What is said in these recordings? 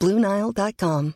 BlueNile.com.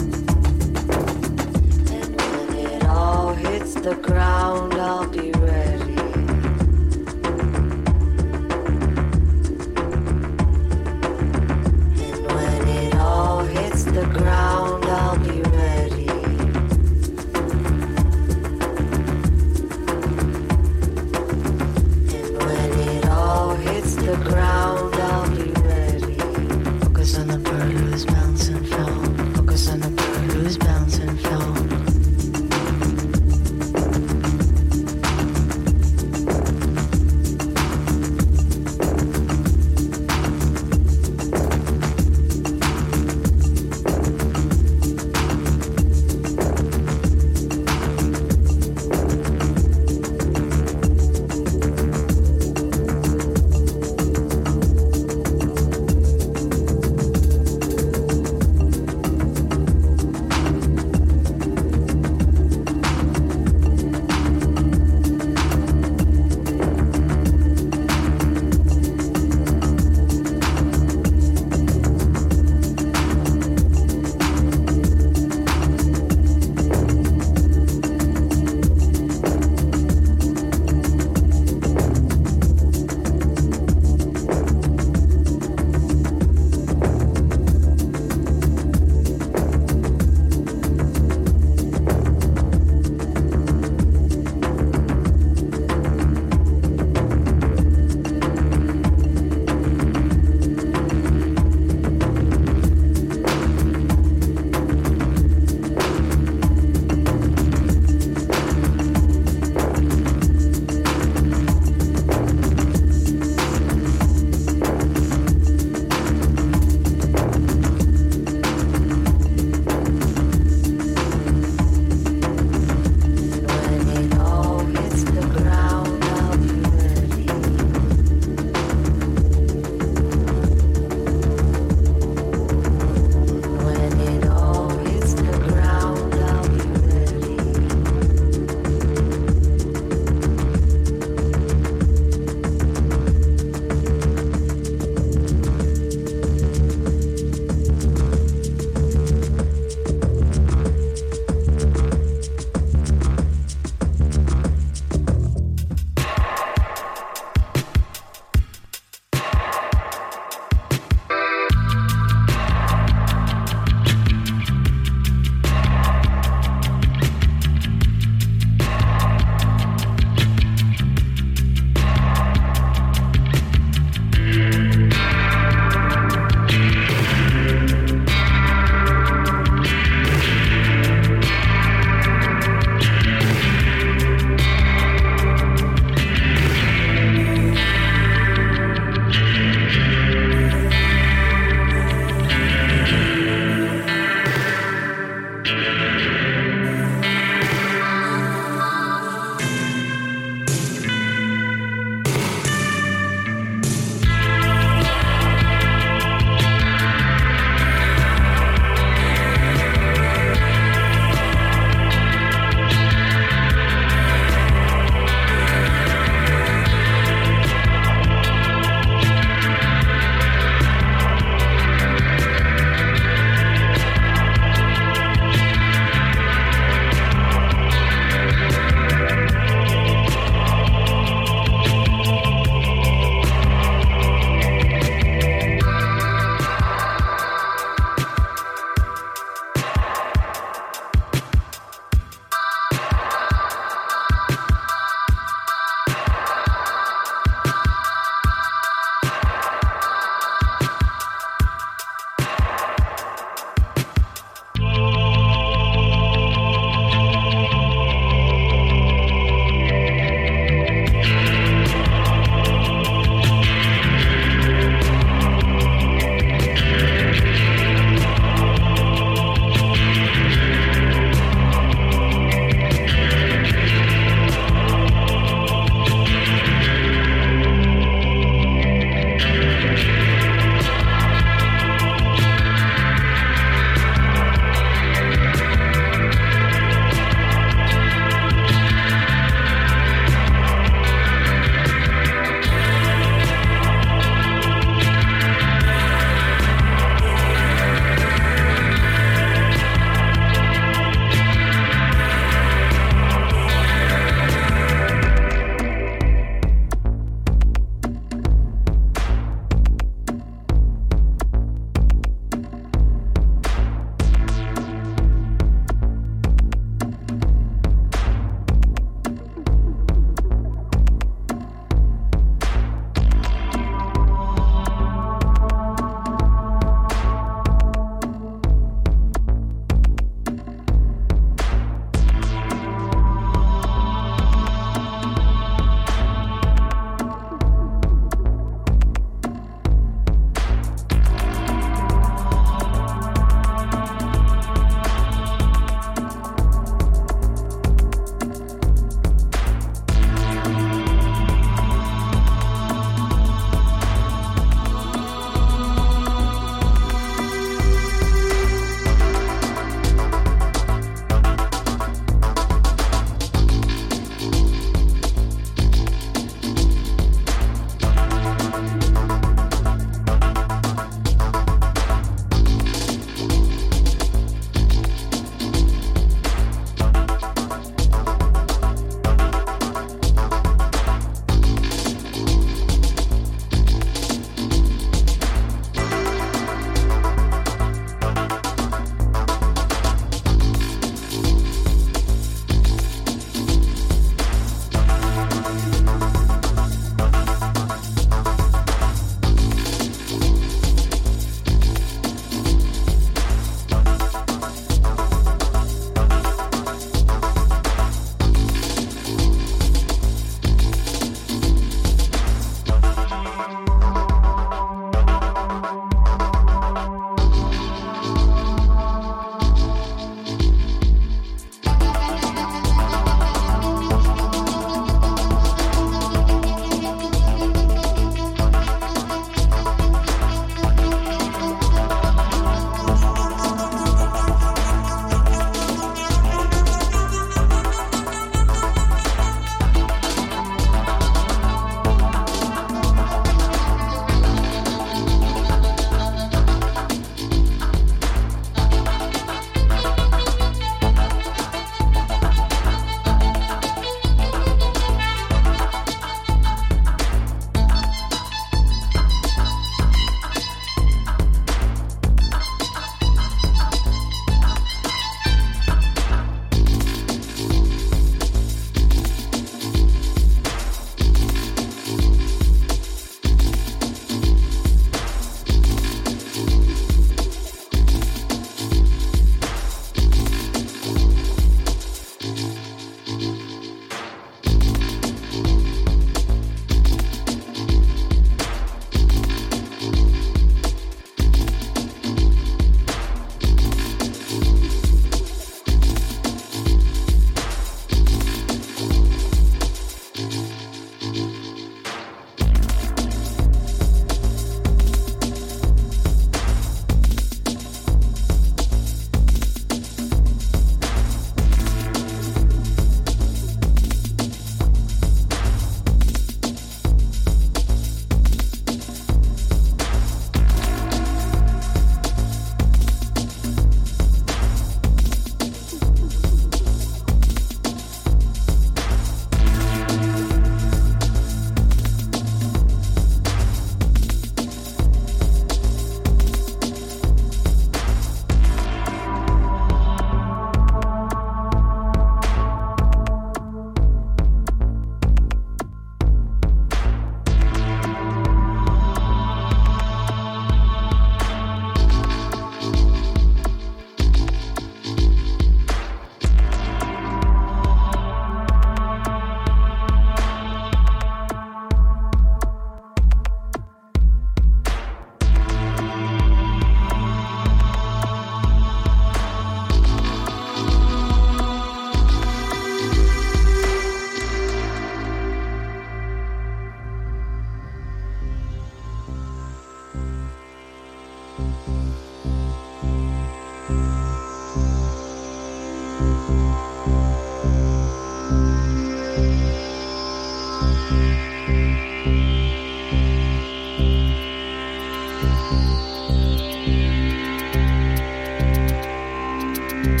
Thank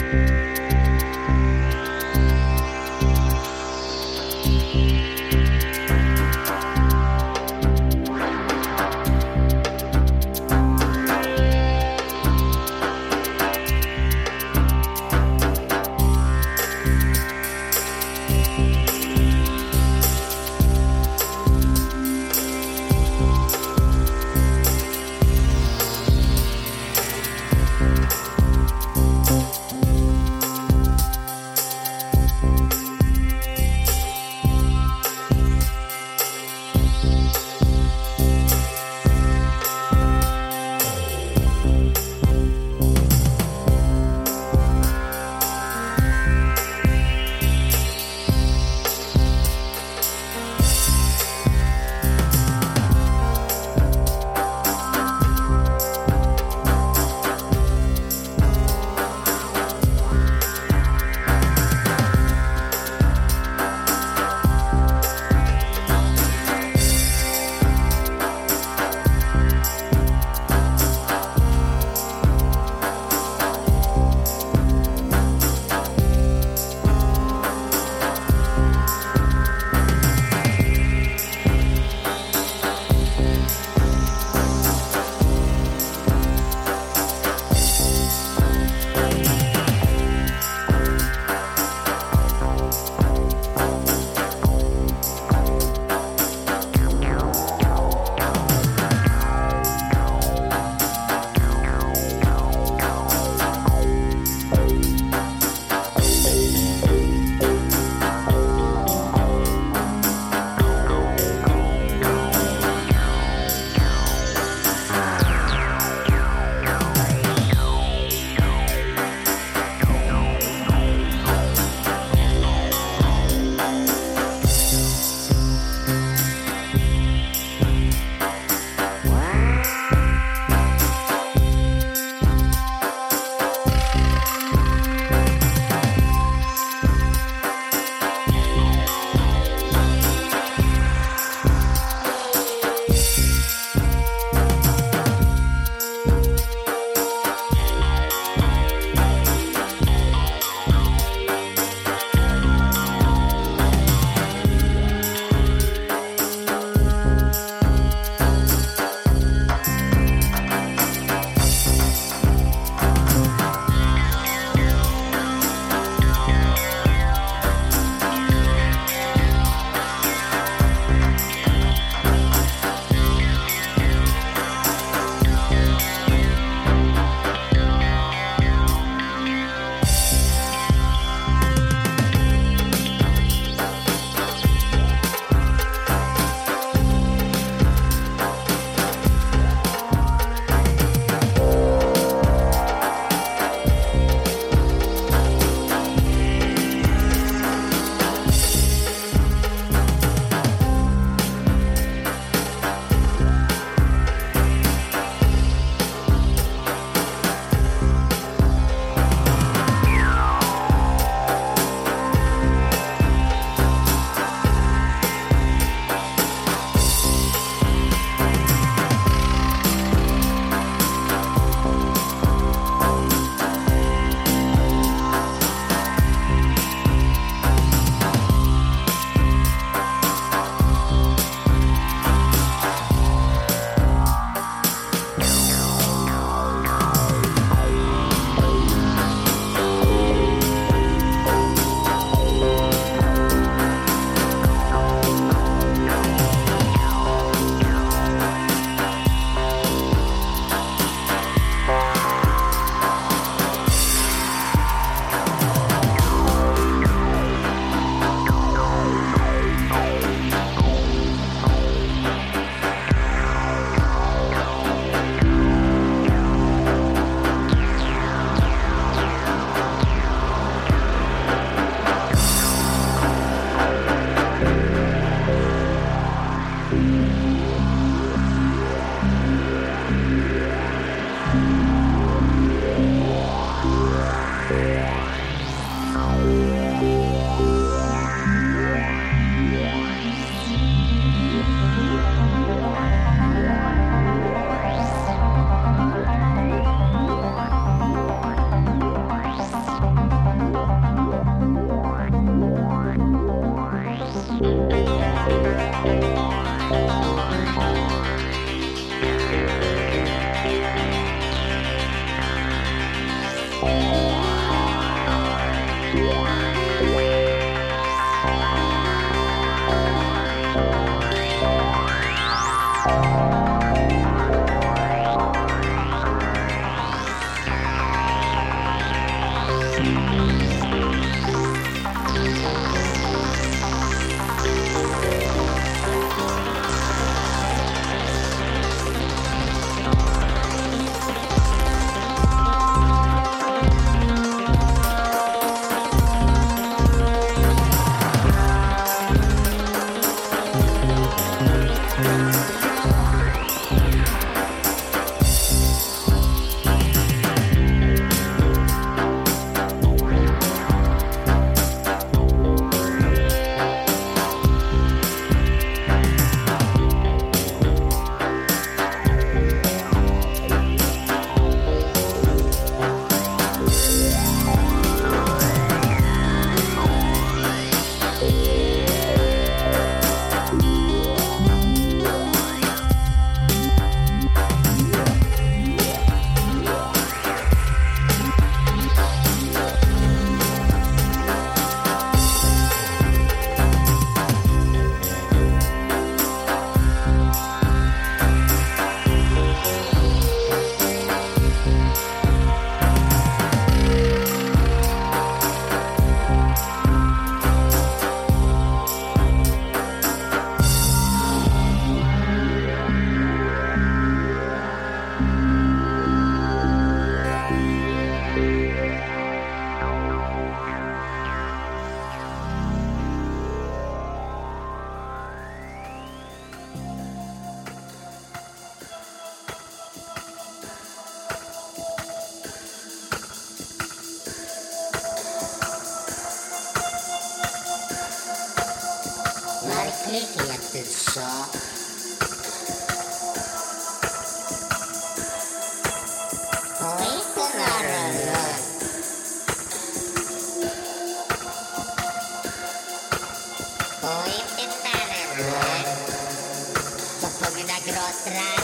you. Mina